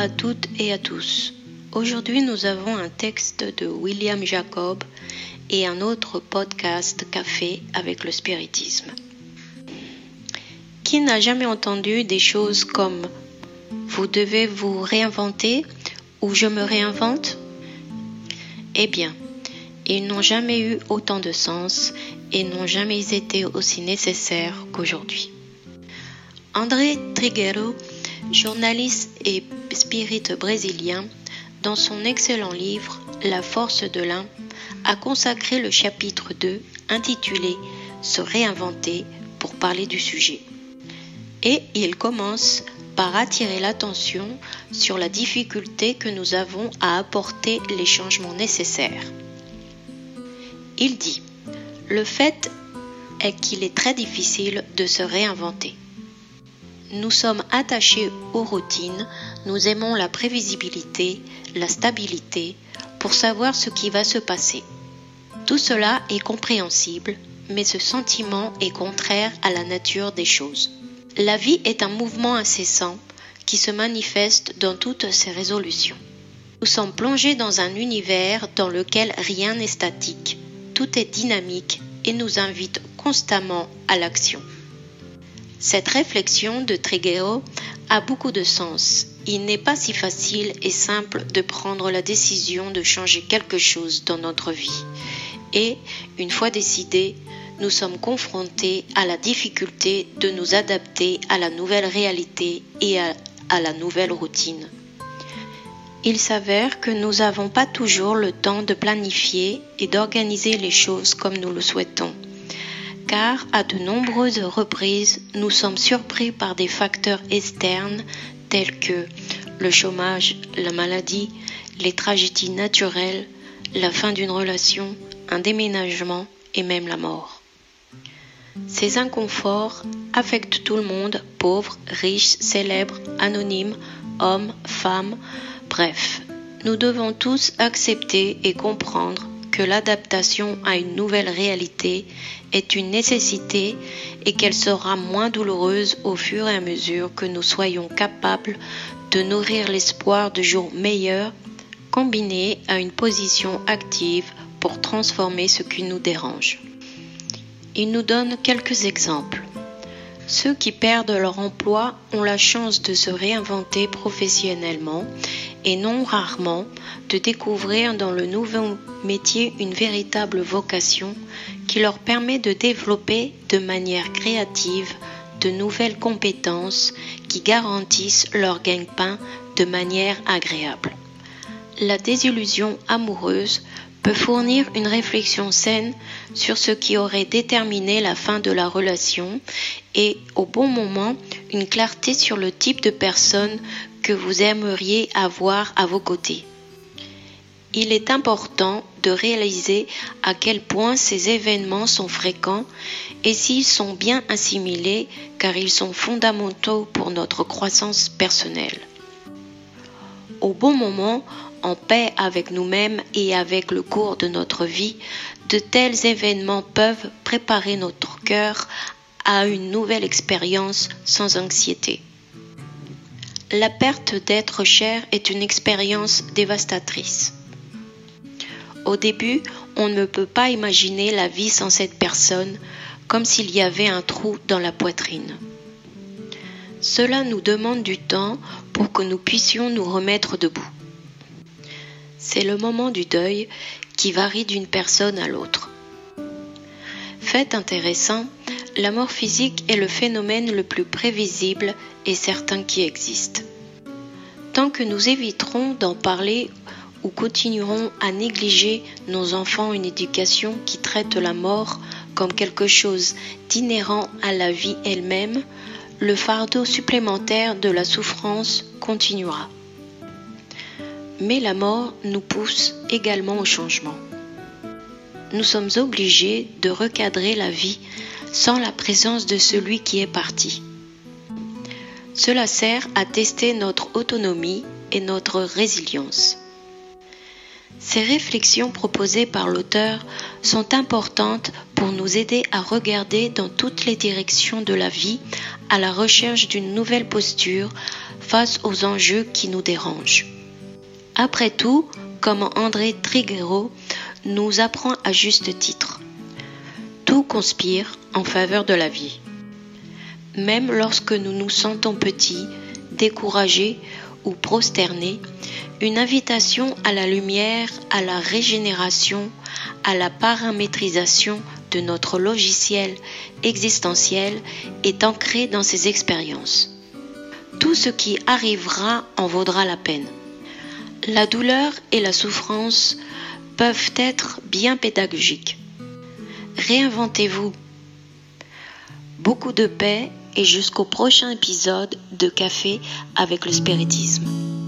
à toutes et à tous. Aujourd'hui, nous avons un texte de William Jacob et un autre podcast Café avec le spiritisme. Qui n'a jamais entendu des choses comme Vous devez vous réinventer ou Je me réinvente Eh bien, ils n'ont jamais eu autant de sens et n'ont jamais été aussi nécessaires qu'aujourd'hui. André Trigueiro, journaliste et spirit brésilien, dans son excellent livre La force de l'un, a consacré le chapitre 2 intitulé Se réinventer pour parler du sujet. Et il commence par attirer l'attention sur la difficulté que nous avons à apporter les changements nécessaires. Il dit Le fait est qu'il est très difficile de se réinventer. Nous sommes attachés aux routines, nous aimons la prévisibilité, la stabilité, pour savoir ce qui va se passer. Tout cela est compréhensible, mais ce sentiment est contraire à la nature des choses. La vie est un mouvement incessant qui se manifeste dans toutes ses résolutions. Nous sommes plongés dans un univers dans lequel rien n'est statique, tout est dynamique et nous invite constamment à l'action. Cette réflexion de Trigueiro a beaucoup de sens. Il n'est pas si facile et simple de prendre la décision de changer quelque chose dans notre vie. Et, une fois décidé, nous sommes confrontés à la difficulté de nous adapter à la nouvelle réalité et à la nouvelle routine. Il s'avère que nous n'avons pas toujours le temps de planifier et d'organiser les choses comme nous le souhaitons car à de nombreuses reprises, nous sommes surpris par des facteurs externes tels que le chômage, la maladie, les tragédies naturelles, la fin d'une relation, un déménagement et même la mort. Ces inconforts affectent tout le monde, pauvres, riches, célèbres, anonymes, hommes, femmes, bref. Nous devons tous accepter et comprendre que l'adaptation à une nouvelle réalité est une nécessité et qu'elle sera moins douloureuse au fur et à mesure que nous soyons capables de nourrir l'espoir de jours meilleurs combiné à une position active pour transformer ce qui nous dérange. Il nous donne quelques exemples. Ceux qui perdent leur emploi ont la chance de se réinventer professionnellement et non rarement de découvrir dans le nouveau métier une véritable vocation qui leur permet de développer de manière créative de nouvelles compétences qui garantissent leur gagne-pain de manière agréable. La désillusion amoureuse peut fournir une réflexion saine sur ce qui aurait déterminé la fin de la relation et, au bon moment, une clarté sur le type de personne que vous aimeriez avoir à vos côtés. Il est important de réaliser à quel point ces événements sont fréquents et s'ils sont bien assimilés car ils sont fondamentaux pour notre croissance personnelle. Au bon moment, en paix avec nous-mêmes et avec le cours de notre vie, de tels événements peuvent préparer notre cœur à une nouvelle expérience sans anxiété. La perte d'être cher est une expérience dévastatrice. Au début, on ne peut pas imaginer la vie sans cette personne, comme s'il y avait un trou dans la poitrine. Cela nous demande du temps pour que nous puissions nous remettre debout. C'est le moment du deuil qui varie d'une personne à l'autre. Fait intéressant, la mort physique est le phénomène le plus prévisible et certain qui existe. Tant que nous éviterons d'en parler ou continuerons à négliger nos enfants une éducation qui traite la mort comme quelque chose d'inhérent à la vie elle-même, le fardeau supplémentaire de la souffrance continuera. Mais la mort nous pousse également au changement. Nous sommes obligés de recadrer la vie sans la présence de celui qui est parti. Cela sert à tester notre autonomie et notre résilience. Ces réflexions proposées par l'auteur sont importantes pour nous aider à regarder dans toutes les directions de la vie à la recherche d'une nouvelle posture face aux enjeux qui nous dérangent. Après tout, comme André Triguero nous apprend à juste titre, tout conspire en faveur de la vie. Même lorsque nous nous sentons petits, découragés ou prosternés, une invitation à la lumière, à la régénération, à la paramétrisation de notre logiciel existentiel est ancrée dans ces expériences. Tout ce qui arrivera en vaudra la peine. La douleur et la souffrance peuvent être bien pédagogiques. Réinventez-vous. Beaucoup de paix et jusqu'au prochain épisode de Café avec le spiritisme.